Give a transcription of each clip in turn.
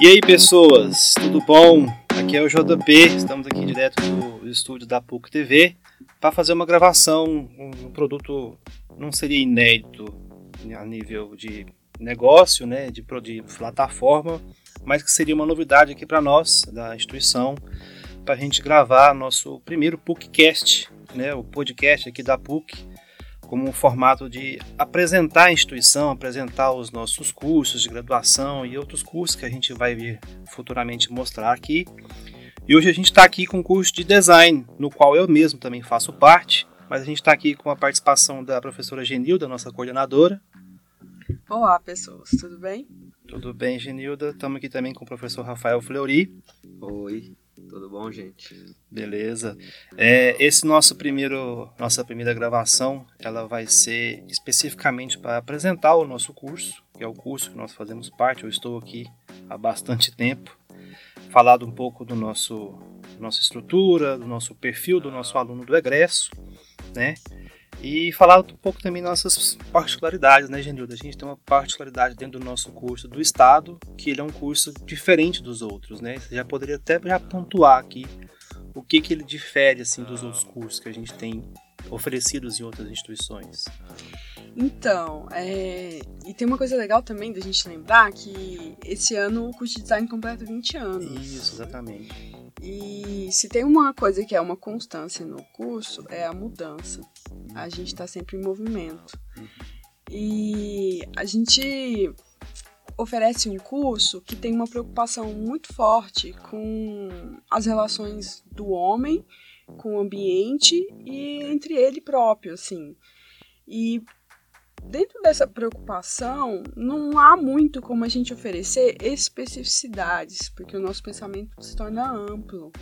E aí, pessoas, tudo bom? Aqui é o JP, estamos aqui direto do estúdio da PUC TV para fazer uma gravação, um produto não seria inédito a nível de negócio, né, de, de plataforma, mas que seria uma novidade aqui para nós da instituição, para a gente gravar nosso primeiro PUCcast, né, o podcast aqui da PUC, como um formato de apresentar a instituição, apresentar os nossos cursos de graduação e outros cursos que a gente vai vir futuramente mostrar aqui. E hoje a gente está aqui com o curso de design, no qual eu mesmo também faço parte, mas a gente está aqui com a participação da professora Genilda, nossa coordenadora. Olá, pessoas, tudo bem? Tudo bem, Genilda. Estamos aqui também com o professor Rafael Fleury. Oi. Tudo bom, gente? Beleza. É, esse nosso primeiro, nossa primeira gravação, ela vai ser especificamente para apresentar o nosso curso, que é o curso que nós fazemos parte. Eu estou aqui há bastante tempo, falado um pouco do nosso nossa estrutura, do nosso perfil do nosso aluno do egresso, né? E falar um pouco também nossas particularidades, né, Genilda? A gente tem uma particularidade dentro do nosso curso do Estado, que ele é um curso diferente dos outros, né? Você já poderia até já pontuar aqui o que, que ele difere assim dos outros cursos que a gente tem oferecidos em outras instituições. Então, é... e tem uma coisa legal também da gente lembrar que esse ano o curso de design completa 20 anos. Isso, exatamente. E se tem uma coisa que é uma constância no curso, é a mudança. A gente está sempre em movimento. E a gente oferece um curso que tem uma preocupação muito forte com as relações do homem com o ambiente e entre ele próprio, assim. E dentro dessa preocupação, não há muito como a gente oferecer especificidades, porque o nosso pensamento se torna amplo.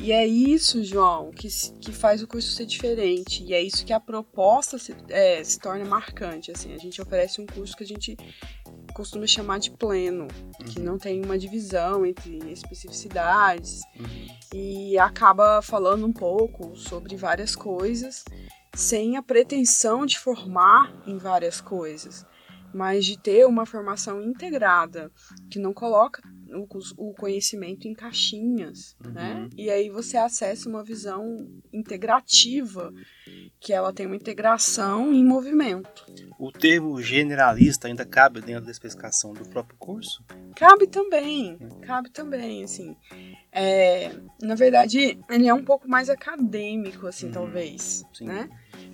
E é isso, João, que, que faz o curso ser diferente. E é isso que a proposta se, é, se torna marcante. Assim, a gente oferece um curso que a gente costuma chamar de pleno, que uhum. não tem uma divisão entre especificidades uhum. e acaba falando um pouco sobre várias coisas sem a pretensão de formar em várias coisas, mas de ter uma formação integrada, que não coloca o, conhecimento em caixinhas, uhum. né? E aí você acessa uma visão integrativa, que ela tem uma integração em movimento. O termo generalista ainda cabe dentro da especificação do próprio curso? Cabe também, cabe também, assim. É, na verdade, ele é um pouco mais acadêmico, assim, uhum. talvez, Sim. né?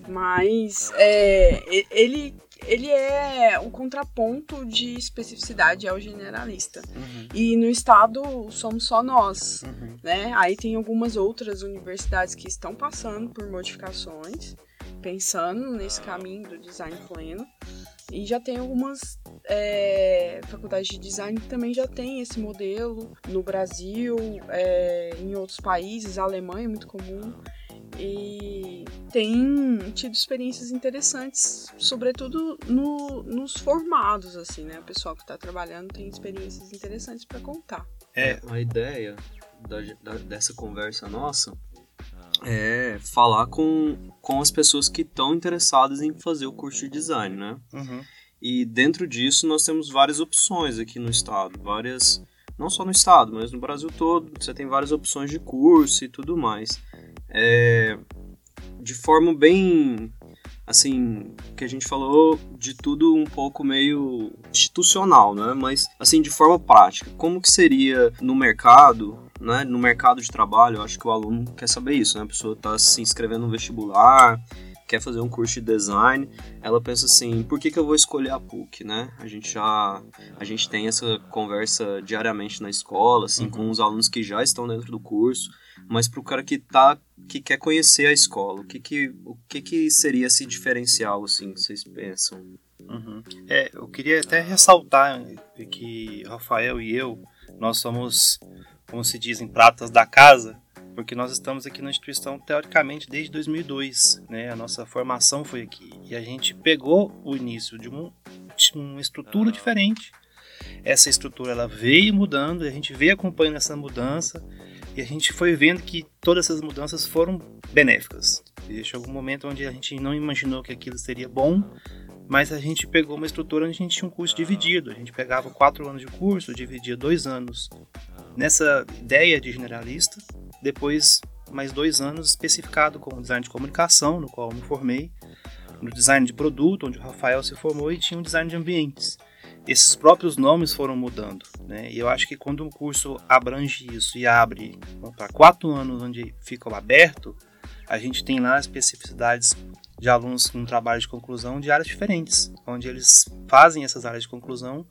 Mas é, ele, ele é o contraponto de especificidade ao generalista. Uhum. E no estado somos só nós, uhum. né? Aí tem algumas outras universidades que estão passando por modificações, pensando nesse caminho do design pleno. E já tem algumas é, faculdades de design que também já tem esse modelo no Brasil, é, em outros países, a Alemanha é muito comum e tem tido experiências interessantes, sobretudo no, nos formados, assim, né? O pessoal que está trabalhando tem experiências interessantes para contar. É, a ideia da, da, dessa conversa nossa é falar com, com as pessoas que estão interessadas em fazer o curso de design, né? Uhum. E dentro disso nós temos várias opções aqui no estado, várias, não só no estado, mas no Brasil todo, você tem várias opções de curso e tudo mais é, de forma bem assim, que a gente falou de tudo um pouco meio institucional, né? Mas assim, de forma prática, como que seria no mercado, né? No mercado de trabalho, eu acho que o aluno quer saber isso, né? A pessoa está se inscrevendo no vestibular, quer fazer um curso de design, ela pensa assim, por que, que eu vou escolher a PUC, né? A gente já a gente tem essa conversa diariamente na escola, assim, uhum. com os alunos que já estão dentro do curso, mas para o cara que tá que quer conhecer a escola, o que que o que que seria esse diferencial assim que vocês pensam? Uhum. É, eu queria até ressaltar que Rafael e eu nós somos, como se dizem, pratas da casa, porque nós estamos aqui na instituição teoricamente desde 2002, né? A nossa formação foi aqui e a gente pegou o início de, um, de uma estrutura diferente. Essa estrutura ela veio mudando, a gente veio acompanhando essa mudança e a gente foi vendo que todas essas mudanças foram benéficas. E chegou um momento onde a gente não imaginou que aquilo seria bom, mas a gente pegou uma estrutura onde a gente tinha um curso dividido. A gente pegava quatro anos de curso, dividia dois anos nessa ideia de generalista, depois mais dois anos especificado com design de comunicação, no qual eu me formei, no design de produto, onde o Rafael se formou, e tinha um design de ambientes. Esses próprios nomes foram mudando, né? E eu acho que quando um curso abrange isso e abre para quatro anos onde fica aberto, a gente tem lá especificidades de alunos com trabalho de conclusão de áreas diferentes, onde eles fazem essas áreas de conclusão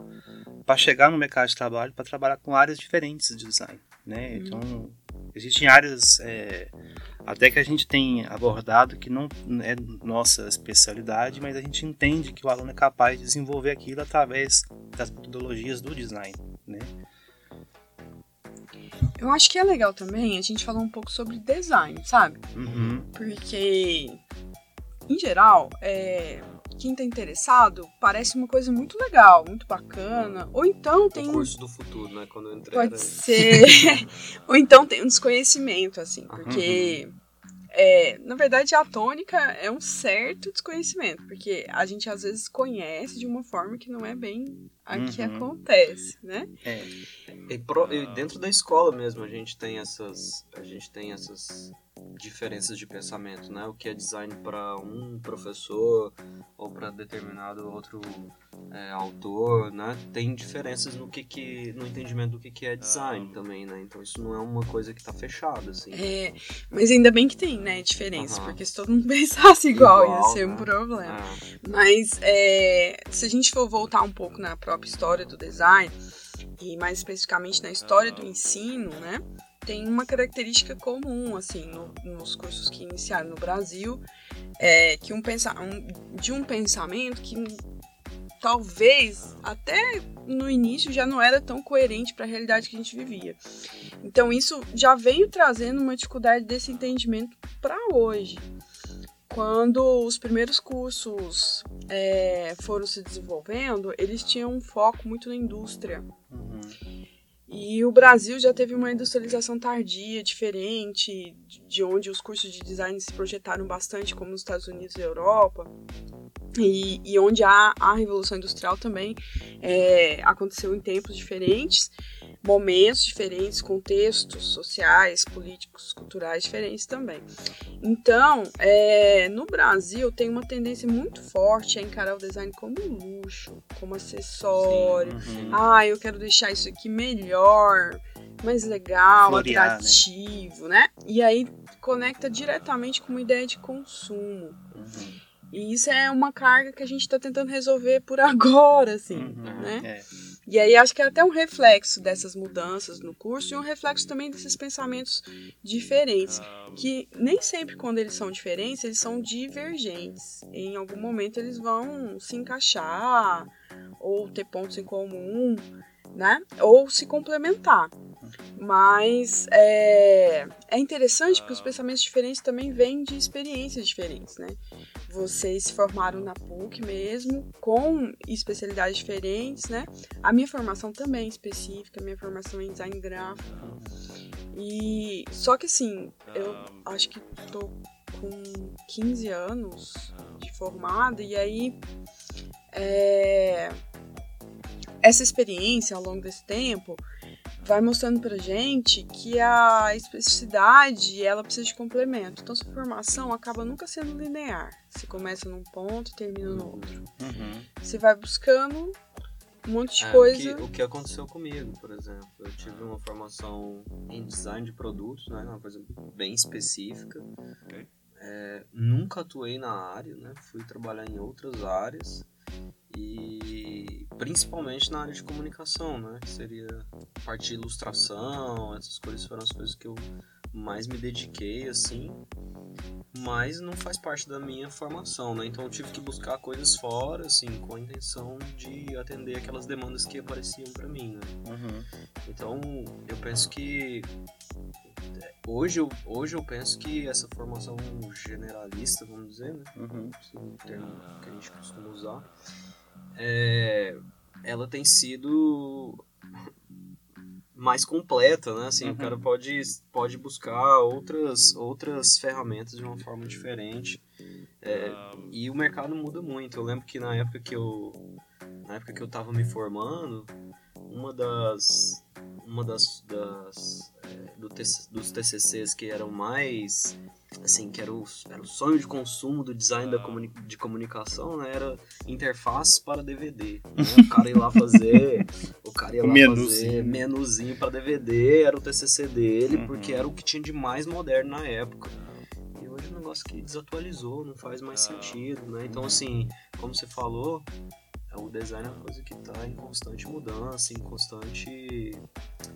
para chegar no mercado de trabalho para trabalhar com áreas diferentes de design, né? Então existem áreas é, até que a gente tem abordado que não é nossa especialidade, mas a gente entende que o aluno é capaz de desenvolver aquilo através das metodologias do design, né? Eu acho que é legal também a gente falar um pouco sobre design, sabe? Uhum. Porque, em geral, é, quem tá interessado parece uma coisa muito legal, muito bacana. Ou então tem. O curso do futuro, né? Quando eu entrei. Pode era... ser. Ou então tem um desconhecimento, assim, porque. Uhum. É, na verdade, a tônica é um certo desconhecimento, porque a gente às vezes conhece de uma forma que não é bem a que uhum. acontece, né? É. E, pro, e dentro da escola mesmo a gente tem essas, a gente tem essas diferenças de pensamento, né? O que é design para um professor ou para determinado outro é, autor, né? Tem diferenças no que, que no entendimento do que, que é design também, né? Então isso não é uma coisa que está fechada, assim. É, mas ainda bem que tem, né? Diferença, uhum. porque se todo mundo pensasse igual, igual ia ser né? um problema. É. Mas é, se a gente for voltar um pouco na própria história do design e mais especificamente na história do ensino, né? Tem uma característica comum, assim, no, nos cursos que iniciaram no Brasil, é que um, pensa, um, de um pensamento que talvez até no início já não era tão coerente para a realidade que a gente vivia. Então isso já veio trazendo uma dificuldade desse entendimento para hoje. Quando os primeiros cursos é, foram se desenvolvendo, eles tinham um foco muito na indústria. Uhum. E o Brasil já teve uma industrialização tardia, diferente, de onde os cursos de design se projetaram bastante, como nos Estados Unidos e Europa, e, e onde a, a Revolução Industrial também é, aconteceu em tempos diferentes momentos diferentes, contextos sociais, políticos, culturais diferentes também. Então, é, no Brasil tem uma tendência muito forte a encarar o design como luxo, como acessório. Uhum. Ah, eu quero deixar isso aqui melhor, mais legal, Florear, né? atrativo, né? né? E aí conecta diretamente com uma ideia de consumo. Uhum. E isso é uma carga que a gente está tentando resolver por agora, assim, uhum, né? É. E aí acho que é até um reflexo dessas mudanças no curso e um reflexo também desses pensamentos diferentes, que nem sempre quando eles são diferentes, eles são divergentes. Em algum momento eles vão se encaixar ou ter pontos em comum, né? Ou se complementar. Mas é, é interessante porque os pensamentos diferentes também vêm de experiências diferentes, né? vocês se formaram na PUC mesmo, com especialidades diferentes, né? A minha formação também é específica, a minha formação é em design gráfico. E só que assim, eu acho que tô com 15 anos de formada e aí é, essa experiência ao longo desse tempo vai mostrando pra gente que a especificidade ela precisa de complemento. Então sua formação acaba nunca sendo linear. Você começa num ponto e termina no outro. Uhum. Você vai buscando um monte de é, coisa. O que, o que, aconteceu comigo, por exemplo. Eu tive uma formação em design de produtos, né? Uma coisa bem específica. Okay. É, nunca atuei na área, né? Fui trabalhar em outras áreas e principalmente na área de comunicação, né? Que seria parte de ilustração, essas coisas foram as coisas que eu mais me dediquei, assim. Mas não faz parte da minha formação, né? Então eu tive que buscar coisas fora, assim, com a intenção de atender aquelas demandas que apareciam para mim, né? Uhum. Então eu penso que hoje eu, hoje eu penso que essa formação generalista, vamos dizer, né? Uhum. Esse é um termo que a gente costuma usar é, ela tem sido mais completa, né? Assim, uhum. o cara pode, pode buscar outras, outras ferramentas de uma forma diferente. É, e o mercado muda muito. Eu lembro que na época que eu na época que eu estava me formando, uma das uma das, das é, do dos TCCs que eram mais assim que era o, era o sonho de consumo do design da comuni de comunicação né, era interfaces para DVD né? o cara ia lá fazer o cara ia lá menuzinho. fazer menuzinho para DVD era o TCC dele uhum. porque era o que tinha de mais moderno na época e hoje é um negócio que desatualizou não faz mais sentido né então assim como você falou o design é uma coisa que está em constante mudança, em constante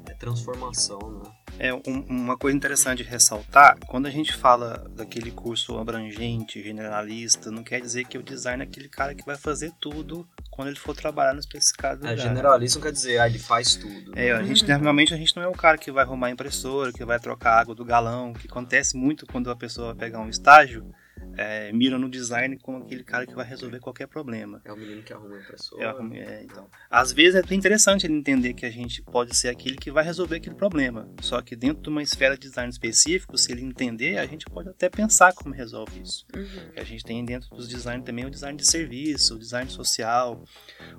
é, transformação, né? É um, uma coisa interessante de ressaltar, quando a gente fala daquele curso abrangente, generalista, não quer dizer que o design é aquele cara que vai fazer tudo quando ele for trabalhar no especificado é, generalista não quer dizer, ah, ele faz tudo. É, a gente, normalmente a gente não é o cara que vai arrumar impressora, que vai trocar água do galão, que acontece muito quando a pessoa pegar um estágio, é, mira no design como aquele cara que vai resolver qualquer problema. É o menino que arruma a impressora. É, é, então. Às vezes é interessante ele entender que a gente pode ser aquele que vai resolver aquele problema. Só que dentro de uma esfera de design específico, se ele entender, a gente pode até pensar como resolve isso. Uhum. A gente tem dentro dos design também o design de serviço, o design social,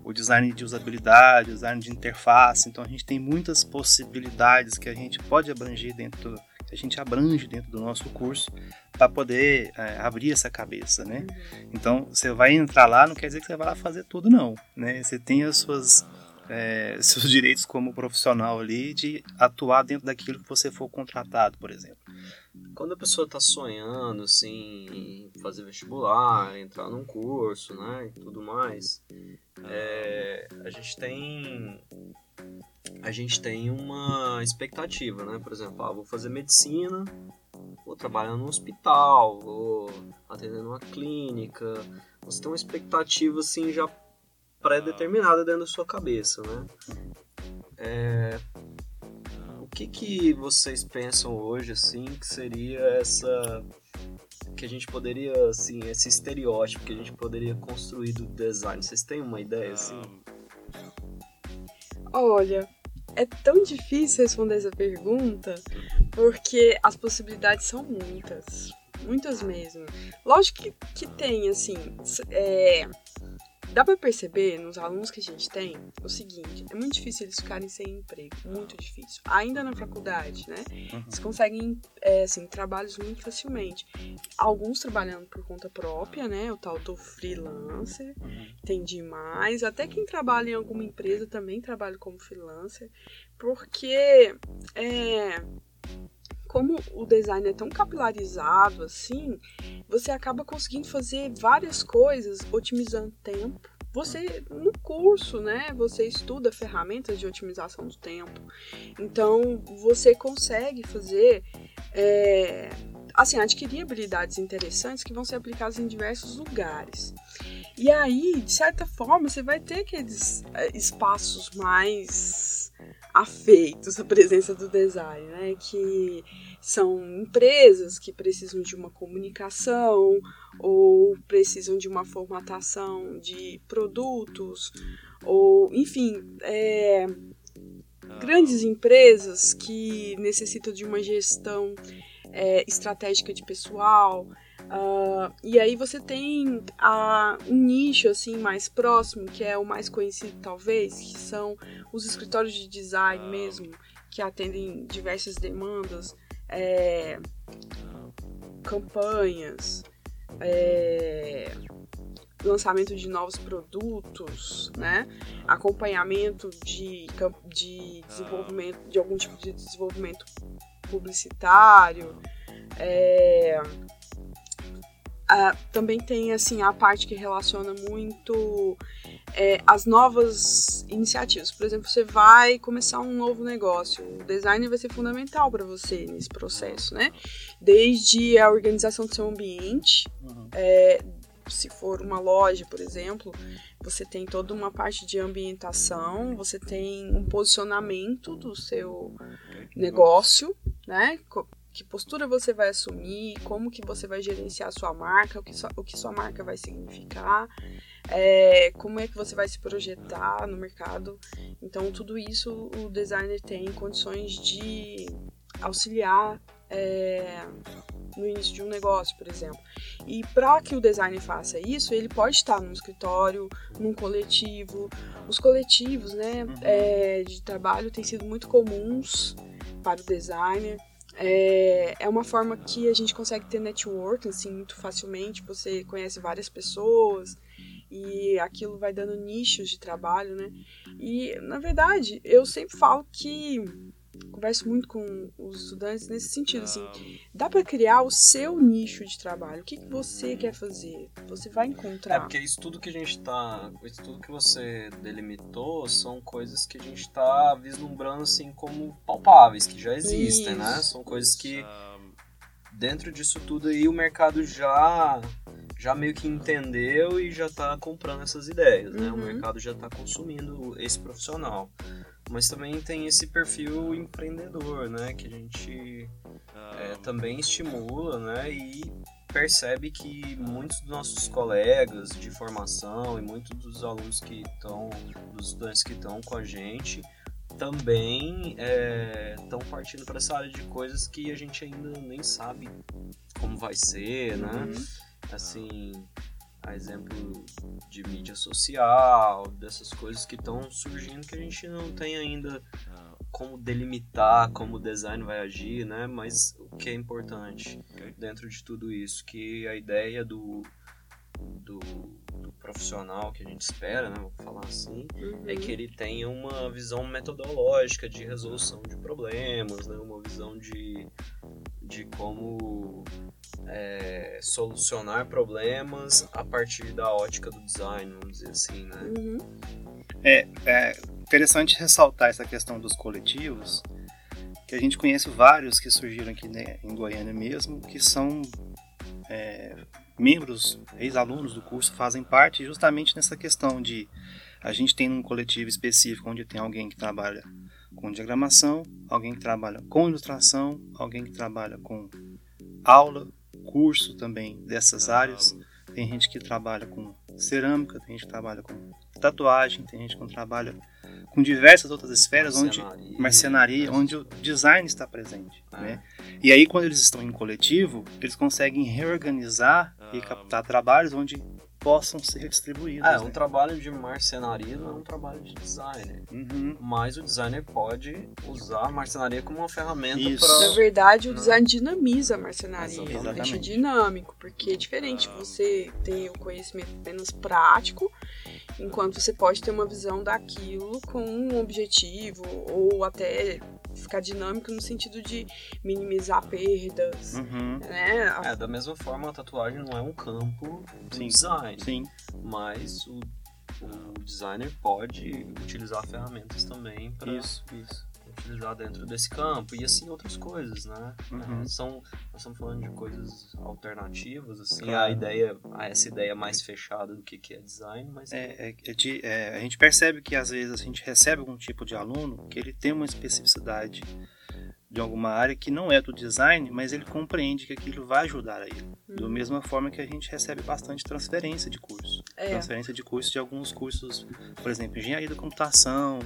o design de usabilidade, o design de interface. Então a gente tem muitas possibilidades que a gente pode abranger dentro a gente abrange dentro do nosso curso para poder é, abrir essa cabeça, né? Uhum. Então, você vai entrar lá, não quer dizer que você vai lá fazer tudo, não, né? Você tem as suas é, seus direitos como profissional ali de atuar dentro daquilo que você for contratado, por exemplo. Quando a pessoa está sonhando, assim, em fazer vestibular, entrar num curso, né, e tudo mais, é, a gente tem a gente tem uma expectativa, né? Por exemplo, ah, vou fazer medicina, vou trabalhar no hospital, vou atender numa clínica. Você tem uma expectativa assim já pré-determinada dentro da sua cabeça, né? É... O que que vocês pensam hoje assim que seria essa que a gente poderia assim esse estereótipo que a gente poderia construir do design? Vocês têm uma ideia assim? Olha, é tão difícil responder essa pergunta porque as possibilidades são muitas. Muitas mesmo. Lógico que, que tem, assim. É, Dá para perceber nos alunos que a gente tem o seguinte: é muito difícil eles ficarem sem emprego, muito difícil. Ainda na faculdade, né? Uhum. Eles conseguem, é, assim, trabalhos muito facilmente. Alguns trabalhando por conta própria, né? O tal do freelancer, uhum. tem demais. Até quem trabalha em alguma empresa também trabalha como freelancer, porque é como o design é tão capilarizado assim, você acaba conseguindo fazer várias coisas otimizando tempo. Você, no curso, né, você estuda ferramentas de otimização do tempo. Então, você consegue fazer, é, assim, adquirir habilidades interessantes que vão ser aplicadas em diversos lugares. E aí, de certa forma, você vai ter aqueles é, espaços mais afeitos à presença do design, né? Que são empresas que precisam de uma comunicação ou precisam de uma formatação de produtos ou, enfim, é, grandes empresas que necessitam de uma gestão é, estratégica de pessoal. Uh, e aí você tem uh, um nicho assim mais próximo, que é o mais conhecido talvez, que são os escritórios de design mesmo, que atendem diversas demandas, é, campanhas, é, lançamento de novos produtos, né? acompanhamento de, de desenvolvimento, de algum tipo de desenvolvimento publicitário. É, Uh, também tem assim a parte que relaciona muito é, as novas iniciativas. Por exemplo, você vai começar um novo negócio, o design vai ser fundamental para você nesse processo, né? Desde a organização do seu ambiente, uhum. é, se for uma loja, por exemplo, você tem toda uma parte de ambientação, você tem um posicionamento do seu negócio, né? Que postura você vai assumir, como que você vai gerenciar a sua marca, o que sua, o que sua marca vai significar. é, como é que você vai se projetar no mercado. Então, tudo isso o designer tem condições de auxiliar é, no início de um negócio, por exemplo. E para que o designer faça isso, ele pode estar num escritório, num coletivo. Os coletivos né, uhum. é, de trabalho têm sido muito comuns para o designer. É, é uma forma que a gente consegue ter network assim, muito facilmente. Você conhece várias pessoas e aquilo vai dando nichos de trabalho, né? E, na verdade, eu sempre falo que converso muito com os estudantes nesse sentido, assim, dá para criar o seu nicho de trabalho. O que, que você quer fazer? Você vai encontrar. É porque isso tudo que a gente tá, isso tudo que você delimitou são coisas que a gente está vislumbrando assim como palpáveis, que já existem, né? isso. né? São coisas que dentro disso tudo aí o mercado já já meio que entendeu e já está comprando essas ideias, né? Uhum. O mercado já está consumindo esse profissional mas também tem esse perfil empreendedor, né, que a gente é, também estimula, né, e percebe que muitos dos nossos colegas de formação e muitos dos alunos que estão, dos estudantes que estão com a gente, também estão é, partindo para essa área de coisas que a gente ainda nem sabe como vai ser, né? Uhum. Assim, a exemplo de mídia social, dessas coisas que estão surgindo que a gente não tem ainda como delimitar como o design vai agir, né? Mas o que é importante dentro de tudo isso, que a ideia do, do, do profissional que a gente espera, né? Vou falar assim, uhum. é que ele tenha uma visão metodológica de resolução de problemas, né? Uma visão de, de como é, solucionar problemas a partir da ótica do design, vamos dizer assim, né? Uhum. É, é interessante ressaltar essa questão dos coletivos, que a gente conhece vários que surgiram aqui né, em Goiânia mesmo, que são é, membros, ex-alunos do curso, fazem parte justamente nessa questão de a gente tem um coletivo específico onde tem alguém que trabalha com diagramação, alguém que trabalha com ilustração, alguém que trabalha com aula, curso também dessas áreas. Tem gente que trabalha com cerâmica, tem gente que trabalha com tatuagem, tem gente que trabalha com diversas outras esferas, onde marcenaria, onde o design está presente. É. Né? E aí, quando eles estão em coletivo, eles conseguem reorganizar e captar trabalhos onde possam ser distribuídos. É, né? um trabalho de marcenaria não é um trabalho de designer. Uhum. Mas o designer pode usar a marcenaria como uma ferramenta para. Na verdade, o design dinamiza a marcenaria, deixa dinâmico, porque é diferente você ter o conhecimento apenas prático, enquanto você pode ter uma visão daquilo com um objetivo ou até ficar dinâmico no sentido de minimizar perdas, uhum. né? É, da mesma forma, a tatuagem não é um campo do Sim. design. Sim. Mas o, o designer pode utilizar ferramentas também para isso, isso. Utilizar dentro desse campo e assim outras coisas, né? Uhum. É, são, nós estamos falando de coisas alternativas, assim, claro. a ideia, essa ideia mais fechada do que, que é design, mas... É, é, é de, é, a gente percebe que às vezes a gente recebe algum tipo de aluno que ele tem uma especificidade de alguma área que não é do design, mas ele compreende que aquilo vai ajudar a ele. Uhum. Da mesma forma que a gente recebe bastante transferência de curso. É. Transferência de curso de alguns cursos, por exemplo, engenharia da computação,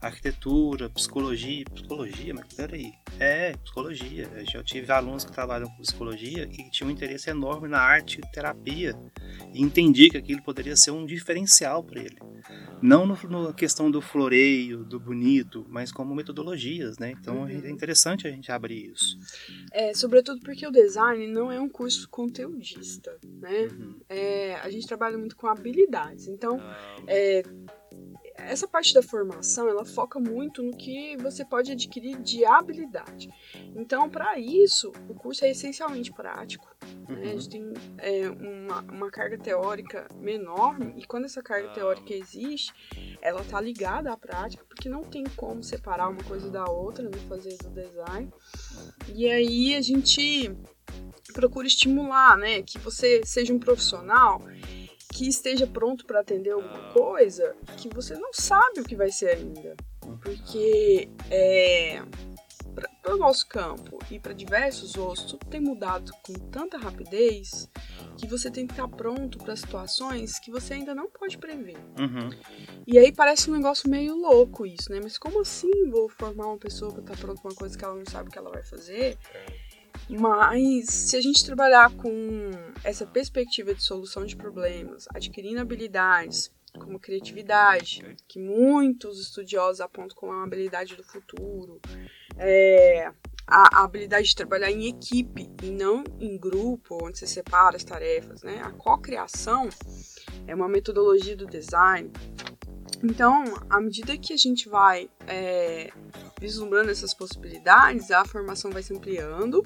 arquitetura, psicologia. Psicologia, mas peraí. É, psicologia. Eu já tive alunos que trabalham com psicologia e tinham um interesse enorme na arte e terapia. E entendi que aquilo poderia ser um diferencial para ele. Não no, na questão do floreio, do bonito, mas como metodologias, né? Então uhum. é interessante a gente abrir isso. É, sobretudo porque o design não é um curso conteudista, né? Uhum. É, a gente trabalha muito com habilidades. Então, é, essa parte da formação ela foca muito no que você pode adquirir de habilidade. Então, para isso, o curso é essencialmente prático. Uhum. Né? A gente tem é, uma, uma, carga teórica menor, e quando essa carga teórica existe, ela está ligada à prática, porque não tem como separar uma coisa da outra no fazer do design. E aí a gente procura estimular, né, que você seja um profissional que esteja pronto para atender alguma coisa que você não sabe o que vai ser ainda. Porque é, para o nosso campo e para diversos outros, tudo tem mudado com tanta rapidez que você tem que estar pronto para situações que você ainda não pode prever. Uhum. E aí parece um negócio meio louco isso, né? Mas como assim vou formar uma pessoa para estar pronta para uma coisa que ela não sabe o que ela vai fazer? Mas se a gente trabalhar com essa perspectiva de solução de problemas, adquirindo habilidades como criatividade, que muitos estudiosos apontam como uma habilidade do futuro, é, a, habilidade de trabalhar em equipe e não em grupo, onde você separa as tarefas, né? A cocriação é uma metodologia do design. Então, à medida que a gente vai é, vislumbrando essas possibilidades, a formação vai se ampliando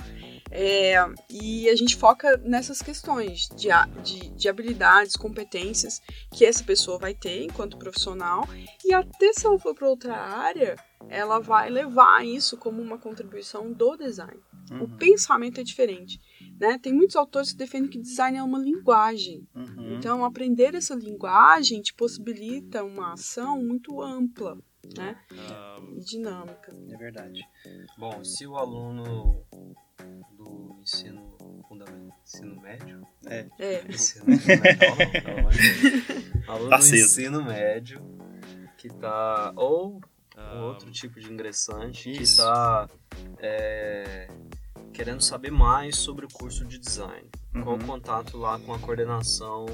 é, e a gente foca nessas questões de, de, de, habilidades, competências que essa pessoa vai ter enquanto profissional e até se ela for para outra área, ela vai levar isso como uma contribuição do design. Uhum. O pensamento é diferente. Né? Tem muitos autores que defendem que design é uma linguagem. Uhum. Então, aprender essa linguagem te possibilita uma ação muito ampla né? Um, e dinâmica. É verdade. Bom, se o aluno do ensino fundamental, ensino médio, é, é. ensino fundamental, não, aluno tá do cedo. ensino médio que tá ou um outro tipo de ingressante Isso. que está é, querendo saber mais sobre o curso de design. Uhum. Qual o contato lá com a coordenação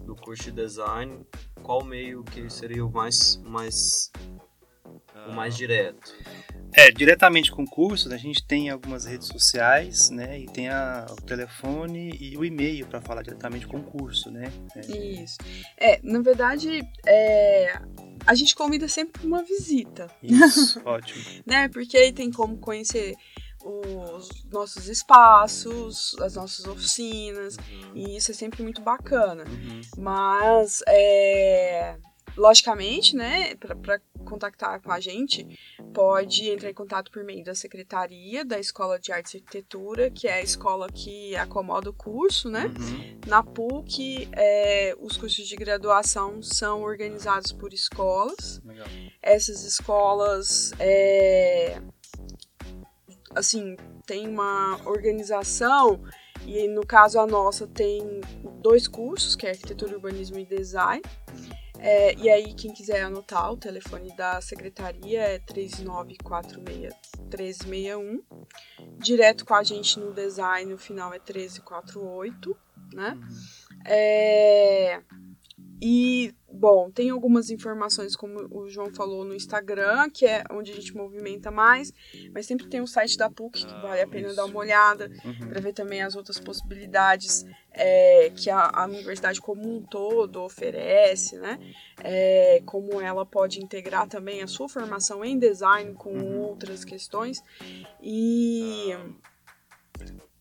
do curso de design? Qual meio que seria o mais, mais o mais direto? É, diretamente com cursos, a gente tem algumas redes sociais, né? E tem a, o telefone e o e-mail para falar diretamente com o curso, né? É. Isso. É, na verdade, é, a gente convida sempre uma visita. Isso, ótimo. né? Porque aí tem como conhecer os nossos espaços, as nossas oficinas, uhum. e isso é sempre muito bacana. Uhum. Mas é, Logicamente, né, para contactar com a gente, pode entrar em contato por meio da secretaria da Escola de Artes e Arquitetura, que é a escola que acomoda o curso, né? Uhum. Na PUC, é, os cursos de graduação são organizados por escolas. Legal. Essas escolas, é, assim, tem uma organização e no caso a nossa tem dois cursos, que é Arquitetura, Urbanismo e Design. É, e aí, quem quiser anotar, o telefone da secretaria é 3946-1361. Direto com a gente no design, o final é 1348, né? Uhum. É, e, bom, tem algumas informações, como o João falou, no Instagram, que é onde a gente movimenta mais, mas sempre tem o site da PUC, que vale a pena Isso. dar uma olhada, uhum. para ver também as outras possibilidades é, que a, a, universidade como um todo oferece, né? É, como ela pode integrar também a sua formação em design com uhum. outras questões. E,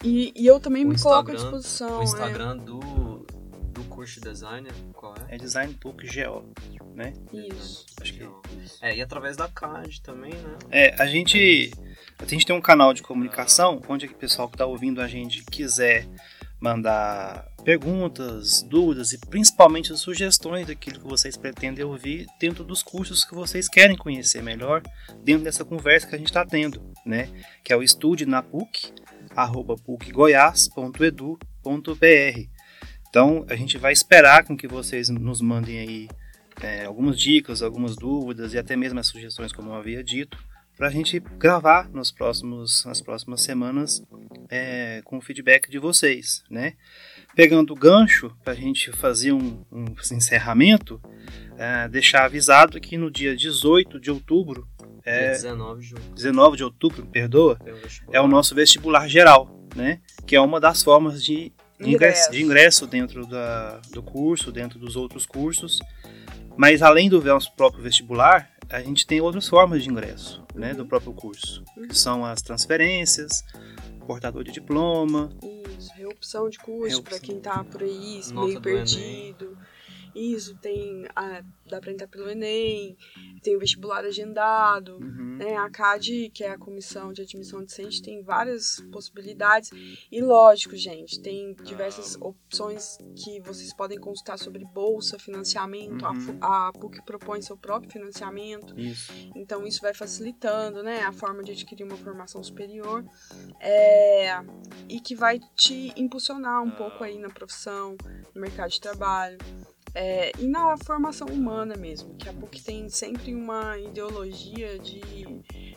e, e, eu também o me coloco à disposição. O é. Instagram é. do curso de design, qual é? É Design PUC GO, né? Isso. Acho que é. E através da CAD também, né? É, a gente, a gente tem um canal de comunicação onde o pessoal que está ouvindo a gente quiser mandar perguntas, dúvidas e principalmente sugestões daquilo que vocês pretendem ouvir dentro dos cursos que vocês querem conhecer melhor dentro dessa conversa que a gente está tendo, né? Que é o estude na PUC, arroba pucgoias.edu.br. Então a gente vai esperar com que vocês nos mandem aí é, algumas dicas, algumas dúvidas e até mesmo as sugestões, como eu havia dito, para a gente gravar nos próximos, nas próximas semanas é, com o feedback de vocês, né? Pegando o gancho para a gente fazer um, um encerramento, é, deixar avisado que no dia 18 de outubro é, 19 de, 19 de outubro, perdoa, é o nosso vestibular geral, né? Que é uma das formas de ingresso. de ingresso dentro da, do curso, dentro dos outros cursos. Mas além do nosso próprio vestibular, a gente tem outras formas de ingresso né, uhum. do próprio curso, que uhum. são as transferências, portador de diploma. Isso, reopção de curso para quem está por aí meio perdido. Isso, tem. A, dá para entrar pelo Enem, tem o vestibular agendado, uhum. né? A CAD, que é a Comissão de Admissão Decente, tem várias possibilidades. E lógico, gente, tem diversas opções que vocês podem consultar sobre bolsa, financiamento. Uhum. A, a PUC propõe seu próprio financiamento. Isso. Então isso vai facilitando, né? A forma de adquirir uma formação superior. É, e que vai te impulsionar um pouco aí na profissão, no mercado de trabalho. É, e na formação humana mesmo, que a PUC tem sempre uma ideologia de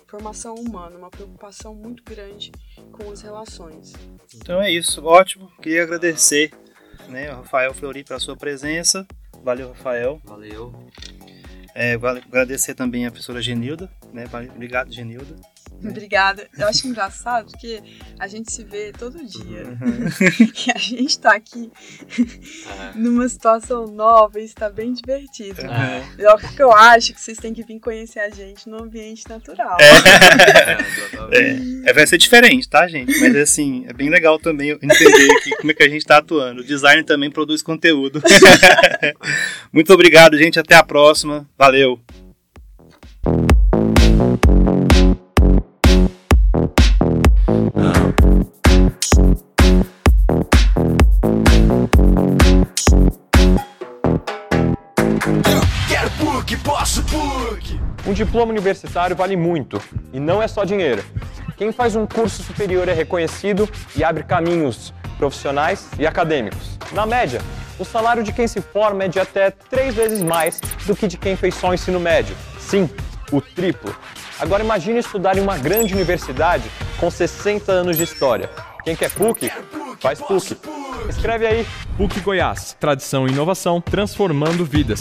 formação humana, uma preocupação muito grande com as relações. Então é isso, ótimo. Queria agradecer né, ao Rafael Flori pela sua presença. Valeu, Rafael. Valeu. É, agradecer também a professora Genilda. Né? Obrigado, Genilda. Obrigada. Eu acho engraçado porque a gente se vê todo dia. Uhum. e a gente tá aqui uhum. numa situação nova e está bem divertido. Uhum. É o que eu acho que vocês têm que vir conhecer a gente no ambiente natural. É. é. é. vai ser diferente, tá, gente? Mas assim, é bem legal também entender que, como é que a gente está atuando. O design também produz conteúdo. Muito obrigado, gente. Até a próxima. Valeu! Diploma universitário vale muito, e não é só dinheiro. Quem faz um curso superior é reconhecido e abre caminhos profissionais e acadêmicos. Na média, o salário de quem se forma é de até três vezes mais do que de quem fez só o ensino médio. Sim, o triplo. Agora imagine estudar em uma grande universidade com 60 anos de história. Quem quer PUC, faz PUC. Escreve aí. PUC Goiás, tradição e inovação transformando vidas.